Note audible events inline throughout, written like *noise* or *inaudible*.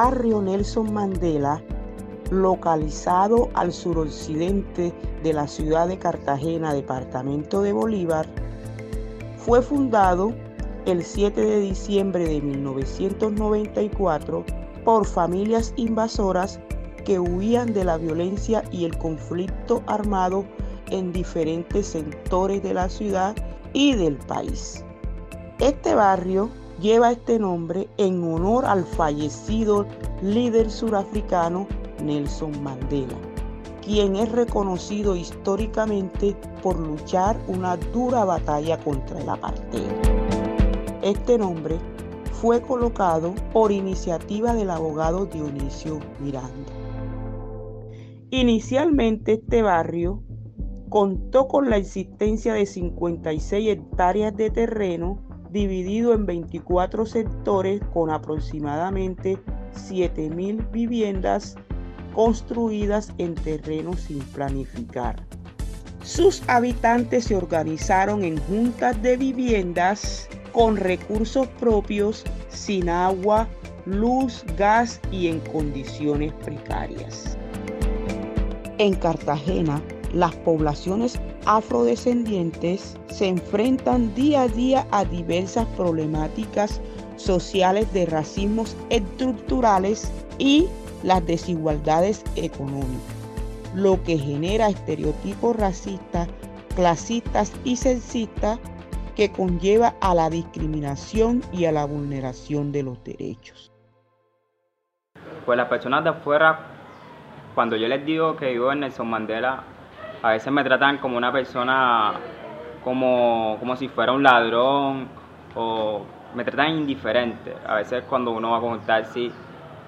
barrio Nelson Mandela, localizado al suroccidente de la ciudad de Cartagena, departamento de Bolívar, fue fundado el 7 de diciembre de 1994 por familias invasoras que huían de la violencia y el conflicto armado en diferentes sectores de la ciudad y del país. Este barrio lleva este nombre en honor al fallecido líder surafricano Nelson Mandela, quien es reconocido históricamente por luchar una dura batalla contra el apartheid. Este nombre fue colocado por iniciativa del abogado Dionisio Miranda. Inicialmente este barrio contó con la existencia de 56 hectáreas de terreno dividido en 24 sectores con aproximadamente 7.000 viviendas construidas en terrenos sin planificar. Sus habitantes se organizaron en juntas de viviendas con recursos propios, sin agua, luz, gas y en condiciones precarias. En Cartagena, las poblaciones afrodescendientes se enfrentan día a día a diversas problemáticas sociales de racismos estructurales y las desigualdades económicas, lo que genera estereotipos racistas, clasistas y sexistas que conlleva a la discriminación y a la vulneración de los derechos. Pues las personas de afuera, cuando yo les digo que vivo en Nelson Mandela, a veces me tratan como una persona, como, como si fuera un ladrón, o me tratan indiferente. A veces cuando uno va a contar, sí,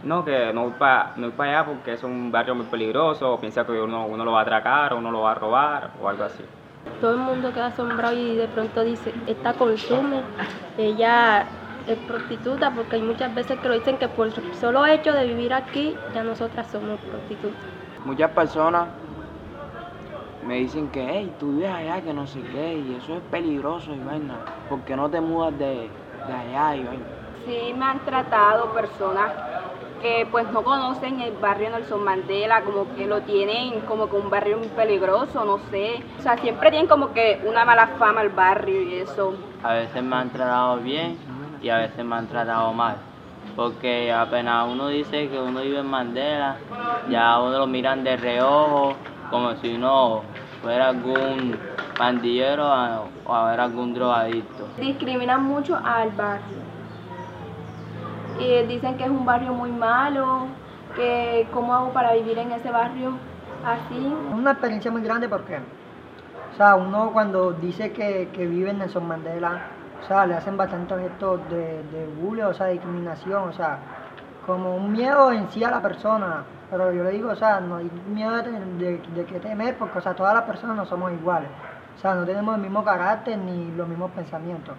no, que no voy para no allá porque es un barrio muy peligroso, o piensa que uno, uno lo va a atracar, o uno lo va a robar, o algo así. Todo el mundo queda asombrado y de pronto dice, esta consume, ella es prostituta, porque hay muchas veces que lo dicen que por el solo hecho de vivir aquí, ya nosotras somos prostitutas. Muchas personas me dicen que, hey, tú vives allá, que no sé qué, y eso es peligroso y vaina, porque no te mudas de, de allá y vaina. Sí, me han tratado personas que pues no conocen el barrio Nelson Mandela, como que lo tienen como que un barrio muy peligroso, no sé. O sea, siempre tienen como que una mala fama el barrio y eso. A veces me han tratado bien y a veces me han tratado mal. Porque apenas uno dice que uno vive en Mandela, ya uno lo miran de reojo, como si uno fuera algún pandillero o a ver algún drogadicto. Discriminan mucho al barrio y dicen que es un barrio muy malo, que cómo hago para vivir en ese barrio así. Es una experiencia muy grande porque, o sea, uno cuando dice que, que vive en Nelson Mandela, o sea, le hacen bastantes gestos de, de bullying, o sea, de discriminación, o sea, como un miedo en sí a la persona. Pero yo le digo, o sea, no hay miedo de, de que temer porque, o sea, todas las personas no somos iguales. O sea, no tenemos el mismo carácter ni los mismos pensamientos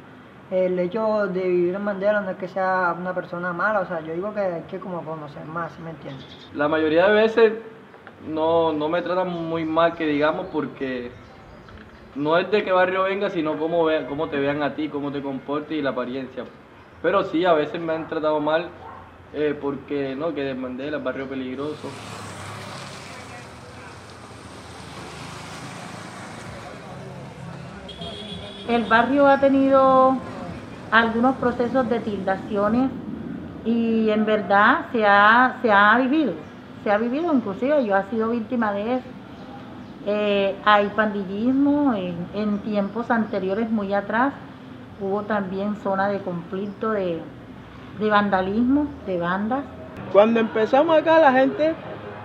el hecho de vivir en Mandela no es que sea una persona mala, o sea, yo digo que hay que como conocer más, ¿me entiendes? La mayoría de veces no, no me tratan muy mal, que digamos, porque no es de qué barrio venga, sino cómo, ve, cómo te vean a ti, cómo te comportes y la apariencia. Pero sí, a veces me han tratado mal eh, porque, no, que de Mandela barrio peligroso. El barrio ha tenido algunos procesos de tildaciones y en verdad se ha, se ha vivido, se ha vivido, inclusive yo he sido víctima de eso. Eh, hay pandillismo, en, tiempos anteriores, muy atrás, hubo también zona de conflicto, de, de vandalismo, de bandas. Cuando empezamos acá la gente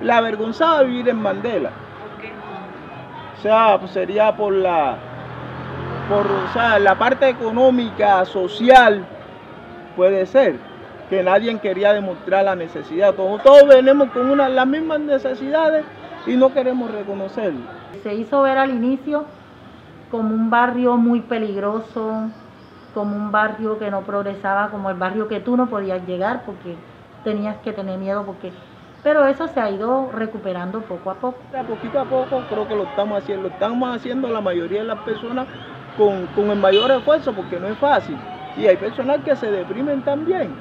le avergonzaba vivir en Mandela. O sea, pues sería por la por la parte económica, social, puede ser, que nadie quería demostrar la necesidad. Todos, todos venimos con una, las mismas necesidades y no queremos reconocerlo. Se hizo ver al inicio como un barrio muy peligroso, como un barrio que no progresaba, como el barrio que tú no podías llegar porque tenías que tener miedo porque pero eso se ha ido recuperando poco a poco. A poquito a poco creo que lo estamos haciendo, lo estamos haciendo la mayoría de las personas con, el mayor esfuerzo porque no es fácil. Y hay personas que se deprimen también.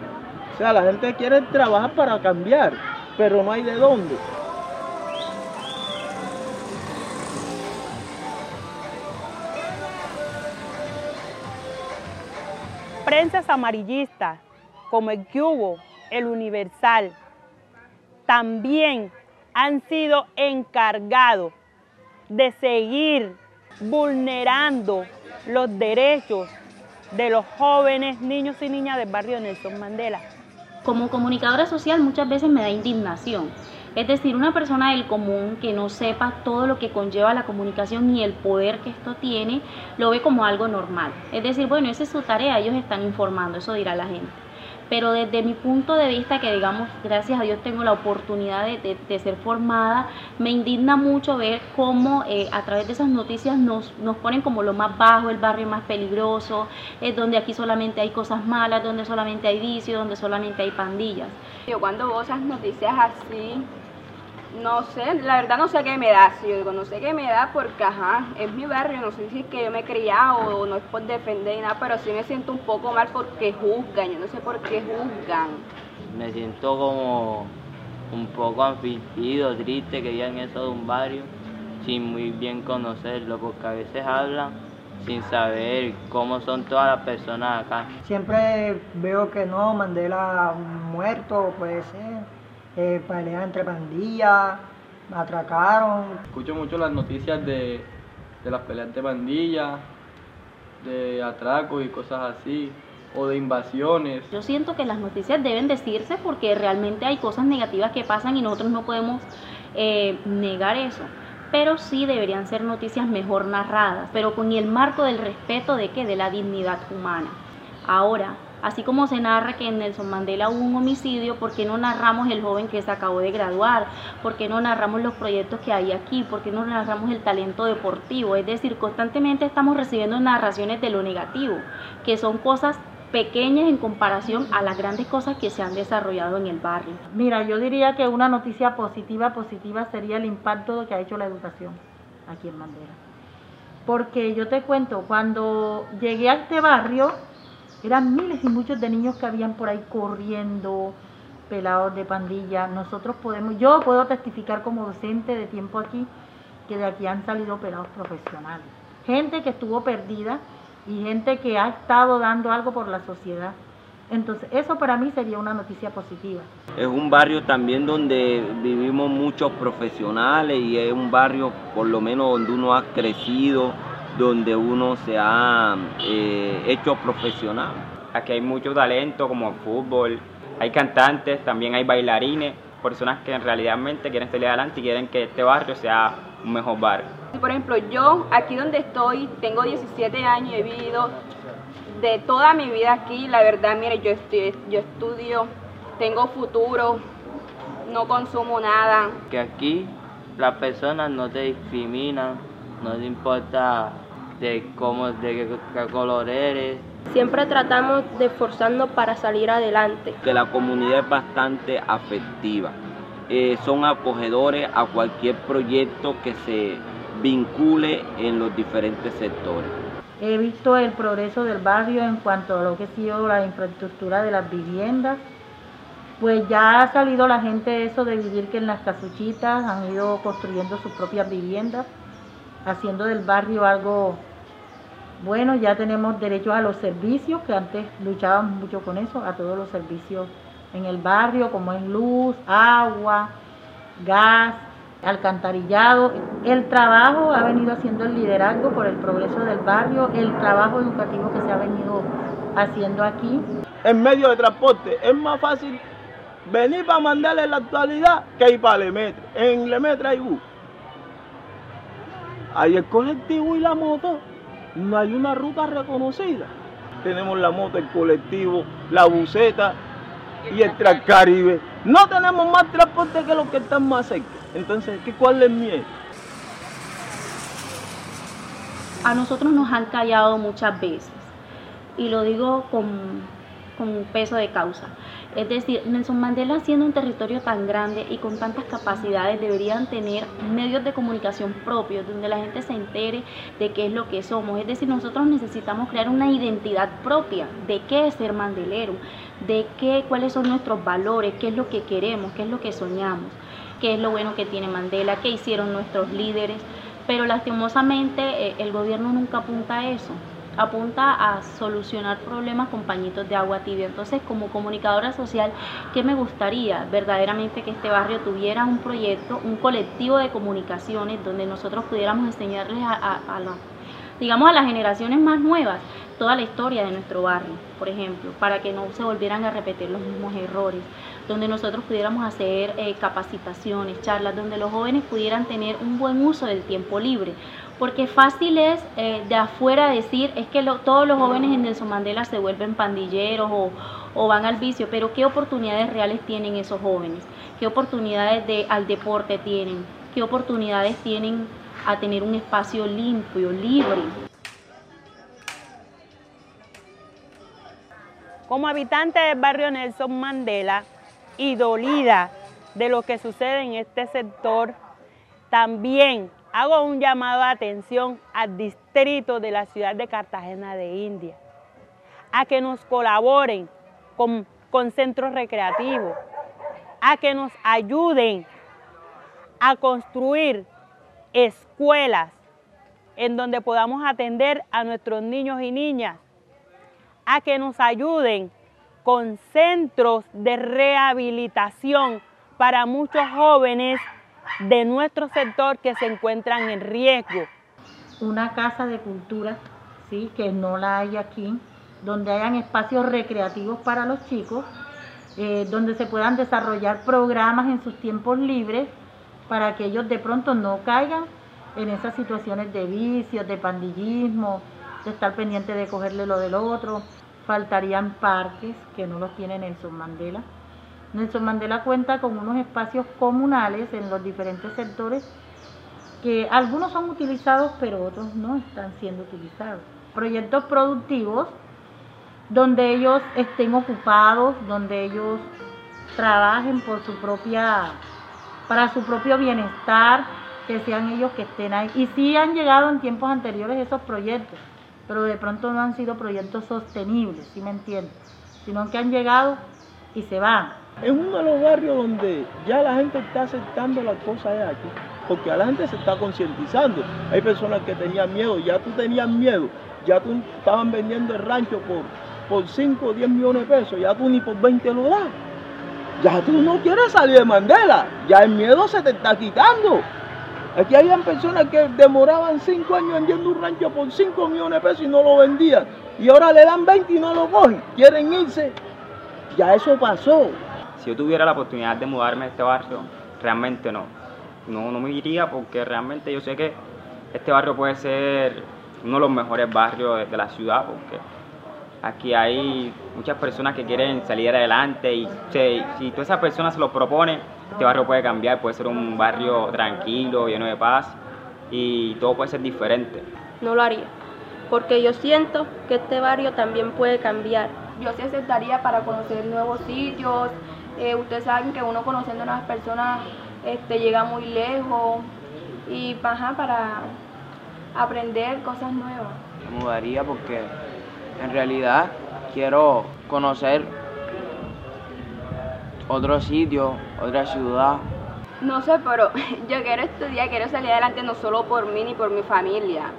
O sea, la gente quiere trabajar para cambiar, pero no hay de dónde. Prensas amarillistas como el Cubo, el Universal, también han sido encargados de seguir vulnerando los derechos de los jóvenes, niños y niñas del barrio Nelson Mandela. Como comunicadora social muchas veces me da indignación. Es decir, una persona del común que no sepa todo lo que conlleva la comunicación y el poder que esto tiene, lo ve como algo normal. Es decir, bueno, esa es su tarea, ellos están informando, eso dirá la gente pero desde mi punto de vista, que digamos, gracias a Dios tengo la oportunidad de, ser formada, me indigna mucho ver cómo eh, a través de esas noticias nos, ponen como lo más bajo, el barrio más peligroso, donde aquí solamente hay cosas malas, donde solamente hay vicios, donde solamente hay pandillas. Yo cuando veo esas noticias así, no sé, la verdad no sé qué me da, si yo digo no sé qué me da porque ajá, es mi barrio, no sé si es que yo me he criado o no es por defender nada, pero sí me siento un poco mal porque juzgan, yo no sé por qué juzgan. Me siento como un poco afligido, triste que digan eso de un barrio sin muy bien conocerlo, porque a veces hablan sin saber cómo son todas las personas acá. Siempre veo que no, Mandela muerto, puede ser eh, peleas entre pandillas, atracaron. Escucho mucho las noticias de, de las peleas de pandillas, de atracos y cosas así, o de invasiones. Yo siento que las noticias deben decirse porque realmente hay cosas negativas que pasan y nosotros no podemos eh, negar eso. Pero sí deberían ser noticias mejor narradas, pero con el marco del respeto de que de la dignidad humana. Ahora, Así como se narra que en Nelson Mandela hubo un homicidio, ¿por qué no narramos el joven que se acabó de graduar? ¿Por qué no narramos los proyectos que hay aquí? ¿Por qué no narramos el talento deportivo? Es decir, constantemente estamos recibiendo narraciones de lo negativo, que son cosas pequeñas en comparación a las grandes cosas que se han desarrollado en el barrio. Mira, yo diría que una noticia positiva, positiva sería el impacto que ha hecho la educación aquí en Mandela. Porque yo te cuento, cuando llegué a este barrio, eran miles y muchos de niños que habían por ahí corriendo, pelados de pandilla. Nosotros podemos, yo puedo testificar como docente de tiempo aquí, que de aquí han salido pelados profesionales. Gente que estuvo perdida y gente que ha estado dando algo por la sociedad. Entonces, eso para mí sería una noticia positiva. Es un barrio también donde vivimos muchos profesionales y es un barrio por lo menos donde uno ha crecido, donde uno se ha eh, hecho profesional. Aquí hay mucho talento como fútbol, hay cantantes, también hay bailarines, personas que realmente quieren salir adelante y quieren que este barrio sea un mejor barrio. Por ejemplo, yo aquí donde estoy, tengo 17 años y he vivido de toda mi vida aquí, la verdad, mire, yo, yo estudio, tengo futuro, no consumo nada. Que aquí las personas no te discriminan, no te importa de cómo, de qué, color eres. Siempre tratamos de esforzarnos para salir adelante. Que la comunidad es bastante afectiva. Eh, son acogedores a cualquier proyecto que se vincule en los diferentes sectores. He visto el progreso del barrio en cuanto a lo que ha sido la infraestructura de las viviendas. Pues ya ha salido la gente eso de vivir que en las casuchitas han ido construyendo sus propias viviendas haciendo del barrio algo bueno, ya tenemos derecho a los servicios, que antes luchábamos mucho con eso, a todos los servicios en el barrio, como es luz, agua, gas, alcantarillado. El trabajo ha venido haciendo el liderazgo por el progreso del barrio, el trabajo educativo que se ha venido haciendo aquí. En medio de transporte es más fácil venir para mandarle la actualidad que ir para Lemetre. En Lemetre hay bus hay el colectivo y la moto. No hay una ruta reconocida. Tenemos la moto, el colectivo, la buseta y el Transcaribe. No tenemos más transporte que los que están más cerca. Entonces, ¿qué, ¿cuál es miedo? A nosotros nos han callado muchas veces. Y lo digo con, con peso de causa. Es decir, Nelson Mandela siendo un territorio tan grande y con tantas capacidades deberían tener medios de comunicación propios donde la gente se entere de qué es lo que somos. Es decir, nosotros necesitamos crear una identidad propia de qué es ser mandelero, de qué, cuáles son nuestros valores, qué es lo que queremos, qué es lo que soñamos, qué es lo bueno que tiene Mandela, qué hicieron nuestros líderes. Pero lastimosamente eh, el gobierno nunca apunta a eso apunta a solucionar problemas con pañitos de agua tibia. Entonces, como comunicadora social, ¿qué me gustaría? Verdaderamente que este barrio tuviera un proyecto, un colectivo de comunicaciones donde nosotros pudiéramos enseñarles a, digamos, a las generaciones más nuevas toda la historia de nuestro barrio, por ejemplo, para que no se volvieran a repetir los mismos errores, donde nosotros pudiéramos hacer eh, capacitaciones, charlas, donde los jóvenes pudieran tener un buen uso del tiempo libre, porque fácil es eh, de afuera decir es que todos los jóvenes en Nelson Mandela se vuelven pandilleros o, van al vicio, pero ¿qué oportunidades reales tienen esos jóvenes? ¿Qué oportunidades de, al deporte tienen? ¿Qué oportunidades tienen a tener un espacio limpio, libre? Como habitante del barrio Nelson Mandela y dolida de lo que sucede en este sector, también hago un llamado de atención al distrito de la ciudad de Cartagena de India, a que nos colaboren con, con centros recreativos, a que nos ayuden a construir escuelas en donde podamos atender a nuestros niños y niñas, a que nos ayuden con centros de rehabilitación para muchos jóvenes de nuestro sector que se encuentran en riesgo. Una casa de cultura, sí, que no la hay aquí, donde hayan espacios recreativos para los chicos, eh, donde se puedan desarrollar programas en sus tiempos libres para que ellos de pronto no caigan en esas situaciones de vicios, de pandillismo, de estar pendiente de cogerle lo del otro. Faltarían parques que no los tienen en Mandela Nelson Mandela cuenta con unos espacios comunales en los diferentes sectores que algunos son utilizados pero otros no están siendo utilizados. Proyectos productivos donde ellos estén ocupados, donde ellos trabajen por su propia para su propio bienestar, que sean ellos que estén ahí. Y sí han llegado en tiempos anteriores esos proyectos, pero de pronto no han sido proyectos sostenibles, si me entiendes, sino que han llegado y se van. Es uno de los barrios donde ya la gente está aceptando las cosas de aquí, porque a la gente se está concientizando. Hay personas que tenían miedo, ya tú tenías miedo, ya tú estaban vendiendo el rancho por, por 5 o 10 millones de pesos, ya tú ni por 20 lo das. Ya tú no quieres salir de Mandela, ya el miedo se te está quitando. Aquí habían personas que demoraban 5 años vendiendo un rancho por 5 millones de pesos y no lo vendían. Y ahora le dan 20 y no lo cogen. Quieren irse. Ya eso pasó si yo tuviera la oportunidad de mudarme a este barrio, realmente no. No, no me iría porque realmente yo sé que este barrio puede ser uno de los mejores barrios de, la ciudad porque aquí hay muchas personas que quieren salir adelante y si todas esas personas se lo proponen, este barrio puede cambiar, puede ser un barrio tranquilo, lleno de paz y todo puede ser diferente. No lo haría, porque yo siento que este barrio también puede cambiar. Yo sí aceptaría para conocer nuevos sitios, eh, ustedes saben que uno conociendo a las personas este, llega muy lejos y para aprender cosas nuevas. Me mudaría porque en realidad quiero conocer otro sitio, otra ciudad. No sé, pero *laughs* yo quiero estudiar, quiero salir adelante no solo por mí ni por mi familia,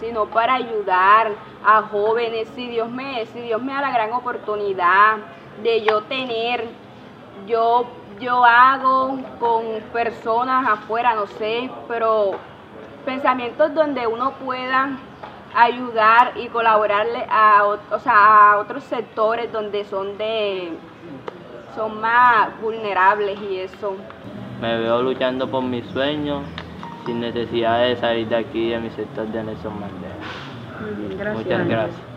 sino para ayudar a jóvenes. Si Dios me, si Dios me da la gran oportunidad de yo tener yo, yo hago con personas afuera, no sé, pero pensamientos donde uno pueda ayudar y colaborarle a, a otros sectores donde son de son más vulnerables y eso. Me veo luchando por mis sueños sin necesidad de salir de aquí de mi sector de Nelson Mandela. Muy bien, gracias. Muchas gracias.